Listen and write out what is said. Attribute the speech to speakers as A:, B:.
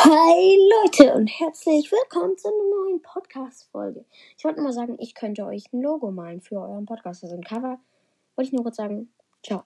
A: Hi Leute und herzlich willkommen zu einer neuen Podcast-Folge. Ich wollte nur mal sagen, ich könnte euch ein Logo malen für euren Podcast, also ein Cover. Wollte ich nur kurz sagen, ciao.